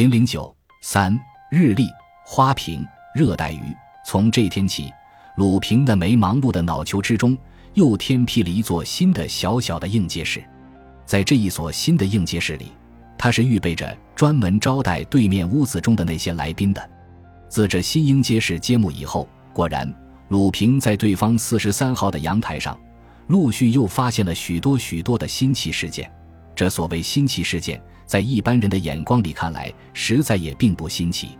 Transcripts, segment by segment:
零零九三日历花瓶热带鱼。从这天起，鲁平的没忙碌的脑球之中，又添辟了一座新的小小的应接室。在这一所新的应接室里，他是预备着专门招待对面屋子中的那些来宾的。自这新应接室揭幕以后，果然，鲁平在对方四十三号的阳台上，陆续又发现了许多许多的新奇事件。这所谓新奇事件。在一般人的眼光里看来，实在也并不新奇。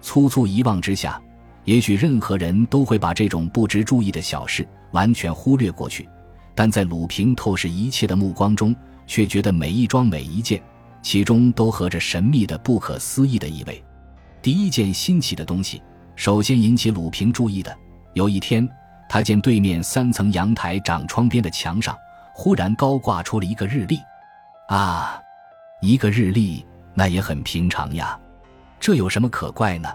粗粗一望之下，也许任何人都会把这种不值注意的小事完全忽略过去。但在鲁平透视一切的目光中，却觉得每一桩每一件，其中都合着神秘的、不可思议的意味。第一件新奇的东西，首先引起鲁平注意的，有一天，他见对面三层阳台长窗边的墙上，忽然高挂出了一个日历。啊！一个日历，那也很平常呀，这有什么可怪呢？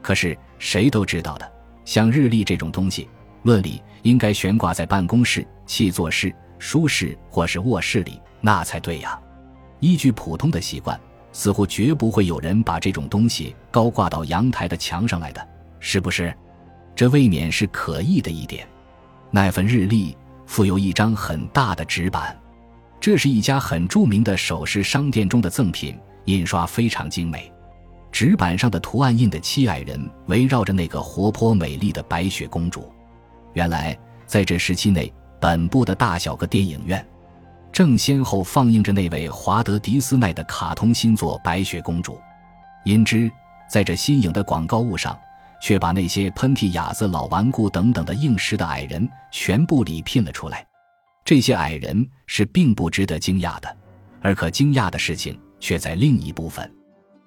可是谁都知道的，像日历这种东西，论理应该悬挂在办公室、气作室、书室或是卧室里，那才对呀。依据普通的习惯，似乎绝不会有人把这种东西高挂到阳台的墙上来的，是不是？这未免是可疑的一点。那份日历附有一张很大的纸板。这是一家很著名的首饰商店中的赠品，印刷非常精美。纸板上的图案印的七矮人围绕着那个活泼美丽的白雪公主。原来，在这时期内，本部的大小个电影院正先后放映着那位华德迪斯奈的卡通新作《白雪公主》。因之，在这新颖的广告物上，却把那些喷嚏哑子、老顽固等等的应时的矮人全部礼聘了出来。这些矮人是并不值得惊讶的，而可惊讶的事情却在另一部分。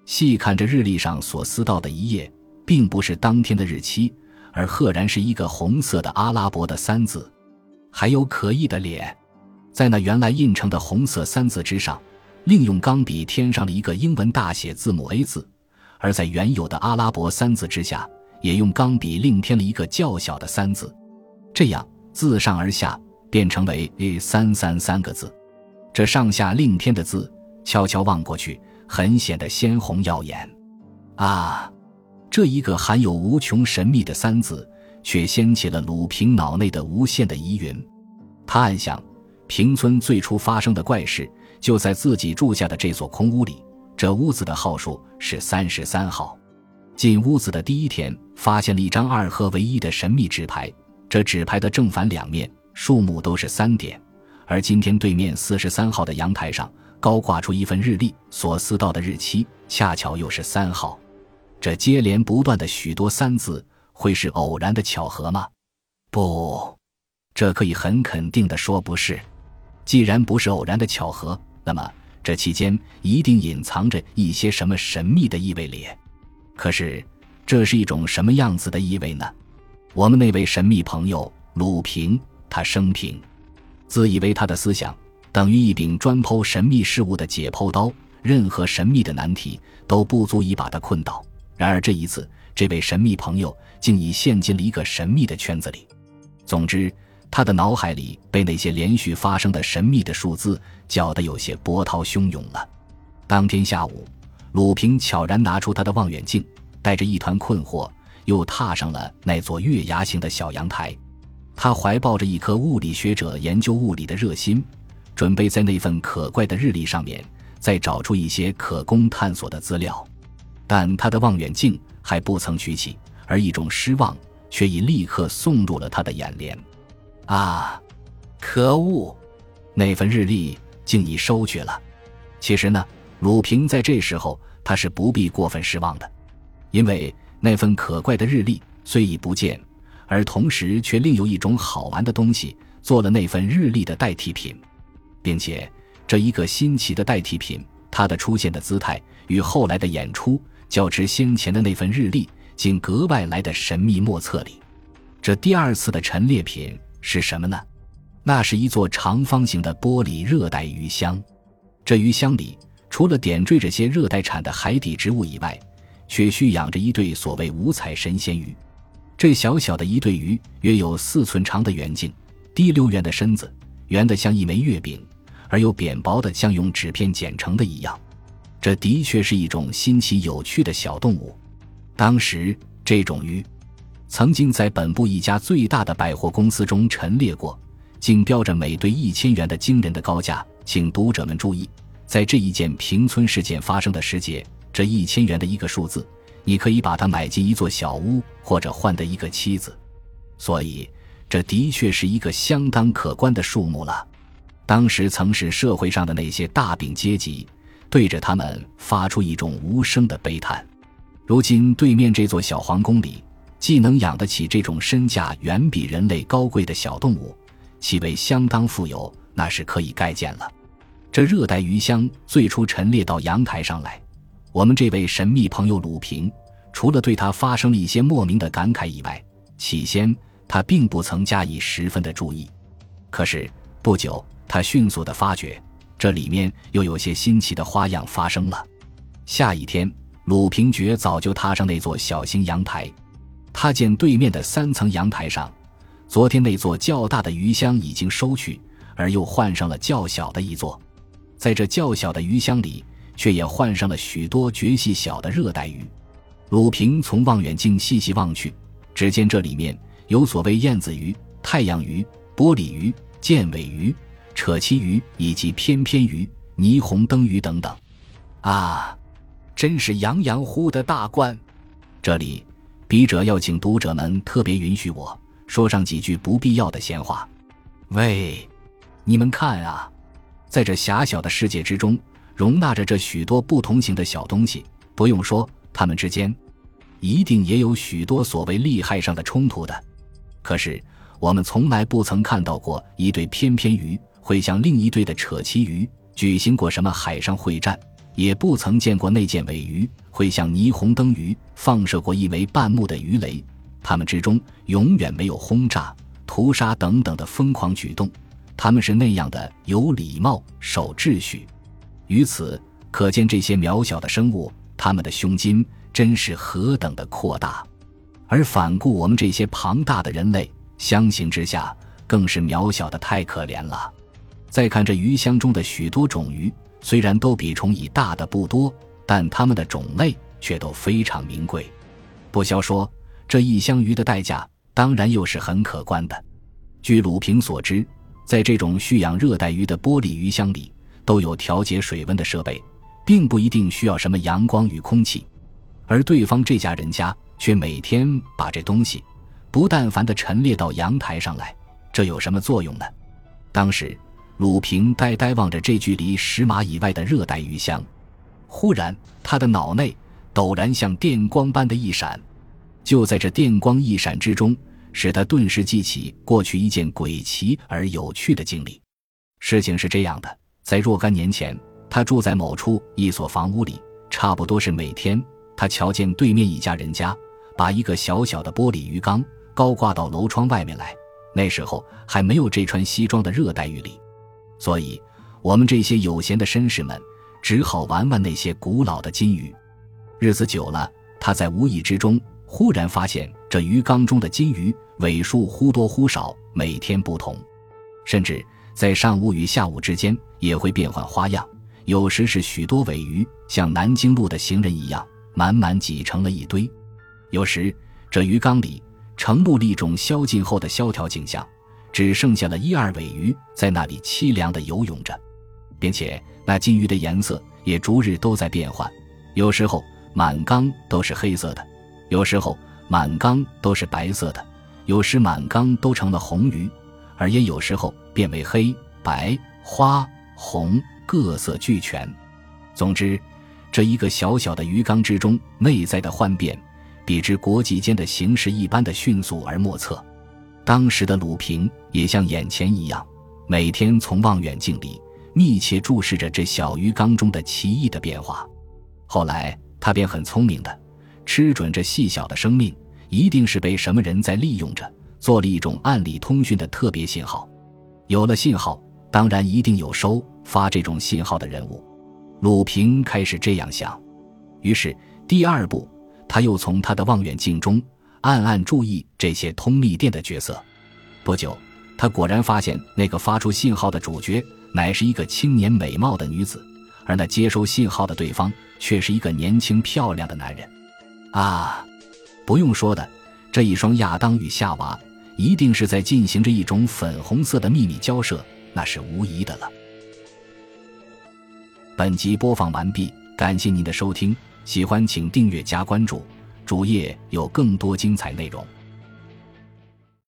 细看着日历上所撕到的一页，并不是当天的日期，而赫然是一个红色的阿拉伯的三字，还有可疑的脸。在那原来印成的红色三字之上，另用钢笔添上了一个英文大写字母 A 字，而在原有的阿拉伯三字之下，也用钢笔另添了一个较小的三字。这样自上而下。变成为 A 三三三个字，这上下另天的字，悄悄望过去，很显得鲜红耀眼。啊，这一个含有无穷神秘的三字，却掀起了鲁平脑内的无限的疑云。他暗想，平村最初发生的怪事，就在自己住下的这座空屋里。这屋子的号数是三十三号。进屋子的第一天，发现了一张二合为一的神秘纸牌，这纸牌的正反两面。数目都是三点，而今天对面四十三号的阳台上高挂出一份日历，所撕到的日期恰巧又是三号。这接连不断的许多三字，会是偶然的巧合吗？不，这可以很肯定的说不是。既然不是偶然的巧合，那么这期间一定隐藏着一些什么神秘的意味咧。可是，这是一种什么样子的意味呢？我们那位神秘朋友鲁平。他生平自以为他的思想等于一柄专剖神秘事物的解剖刀，任何神秘的难题都不足以把他困倒。然而这一次，这位神秘朋友竟已陷进了一个神秘的圈子里。总之，他的脑海里被那些连续发生的神秘的数字搅得有些波涛汹涌了。当天下午，鲁平悄然拿出他的望远镜，带着一团困惑，又踏上了那座月牙形的小阳台。他怀抱着一颗物理学者研究物理的热心，准备在那份可怪的日历上面再找出一些可供探索的资料，但他的望远镜还不曾举起，而一种失望却已立刻送入了他的眼帘。啊，可恶！那份日历竟已收去了。其实呢，鲁平在这时候他是不必过分失望的，因为那份可怪的日历虽已不见。而同时，却另有一种好玩的东西做了那份日历的代替品，并且这一个新奇的代替品，它的出现的姿态与后来的演出较之先前的那份日历，竟格外来的神秘莫测里。这第二次的陈列品是什么呢？那是一座长方形的玻璃热带鱼箱。这鱼箱里除了点缀着些热带产的海底植物以外，却蓄养着一对所谓五彩神仙鱼。这小小的一对鱼，约有四寸长的圆颈，低溜圆的身子，圆的像一枚月饼，而又扁薄的像用纸片剪成的一样。这的确是一种新奇有趣的小动物。当时，这种鱼曾经在本部一家最大的百货公司中陈列过，竟标着每对一千元的惊人的高价。请读者们注意，在这一件平村事件发生的时节，这一千元的一个数字，你可以把它买进一座小屋，或者换得一个妻子。所以，这的确是一个相当可观的数目了。当时曾是社会上的那些大饼阶级。对着他们发出一种无声的悲叹。如今对面这座小皇宫里，既能养得起这种身价远比人类高贵的小动物，其为相当富有，那是可以概见了。这热带鱼香最初陈列到阳台上来，我们这位神秘朋友鲁平，除了对他发生了一些莫名的感慨以外，起先他并不曾加以十分的注意。可是不久，他迅速的发觉。这里面又有些新奇的花样发生了。下一天，鲁平觉早就踏上那座小型阳台，他见对面的三层阳台上，昨天那座较大的鱼箱已经收去，而又换上了较小的一座。在这较小的鱼箱里，却也换上了许多绝细小的热带鱼。鲁平从望远镜细细望去，只见这里面有所谓燕子鱼、太阳鱼、玻璃鱼、剑尾鱼。扯旗鱼以及翩翩鱼、霓虹灯鱼等等，啊，真是洋洋乎的大观。这里，笔者要请读者们特别允许我说上几句不必要的闲话。喂，你们看啊，在这狭小的世界之中，容纳着这许多不同型的小东西。不用说，它们之间一定也有许多所谓利害上的冲突的。可是，我们从来不曾看到过一对翩翩鱼。会像另一队的扯旗鱼举行过什么海上会战，也不曾见过那件尾鱼会像霓虹灯鱼放射过一枚半目的鱼雷。他们之中永远没有轰炸、屠杀等等的疯狂举动，他们是那样的有礼貌、守秩序。于此可见，这些渺小的生物，他们的胸襟真是何等的阔大，而反顾我们这些庞大的人类，相形之下更是渺小的太可怜了。再看这鱼箱中的许多种鱼，虽然都比虫蚁大的不多，但它们的种类却都非常名贵。不消说，这一箱鱼的代价当然又是很可观的。据鲁平所知，在这种蓄养热带鱼的玻璃鱼箱里，都有调节水温的设备，并不一定需要什么阳光与空气。而对方这家人家却每天把这东西不但凡的陈列到阳台上来，这有什么作用呢？当时。鲁平呆呆望着这距离十码以外的热带鱼箱，忽然，他的脑内陡然像电光般的一闪。就在这电光一闪之中，使他顿时记起过去一件诡奇而有趣的经历。事情是这样的：在若干年前，他住在某处一所房屋里，差不多是每天，他瞧见对面一家人家把一个小小的玻璃鱼缸高挂到楼窗外面来。那时候还没有这穿西装的热带鱼里。所以，我们这些有闲的绅士们只好玩玩那些古老的金鱼。日子久了，他在无意之中忽然发现，这鱼缸中的金鱼尾数忽多忽少，每天不同，甚至在上午与下午之间也会变换花样。有时是许多尾鱼像南京路的行人一样满满挤成了一堆；有时这鱼缸里成木一种消尽后的萧条景象。只剩下了一二尾鱼在那里凄凉地游泳着，并且那金鱼的颜色也逐日都在变换，有时候满缸都是黑色的，有时候满缸都是白色的，有时满缸都成了红鱼，而也有时候变为黑白花红各色俱全。总之，这一个小小的鱼缸之中内在的幻变，比之国际间的形势一般的迅速而莫测。当时的鲁平也像眼前一样，每天从望远镜里密切注视着这小鱼缸中的奇异的变化。后来他便很聪明的，吃准这细小的生命一定是被什么人在利用着，做了一种暗里通讯的特别信号。有了信号，当然一定有收发这种信号的人物。鲁平开始这样想，于是第二步，他又从他的望远镜中。暗暗注意这些通密电的角色，不久，他果然发现那个发出信号的主角乃是一个青年美貌的女子，而那接收信号的对方却是一个年轻漂亮的男人。啊，不用说的，这一双亚当与夏娃一定是在进行着一种粉红色的秘密交涉，那是无疑的了。本集播放完毕，感谢您的收听，喜欢请订阅加关注，主页有更多精彩内容。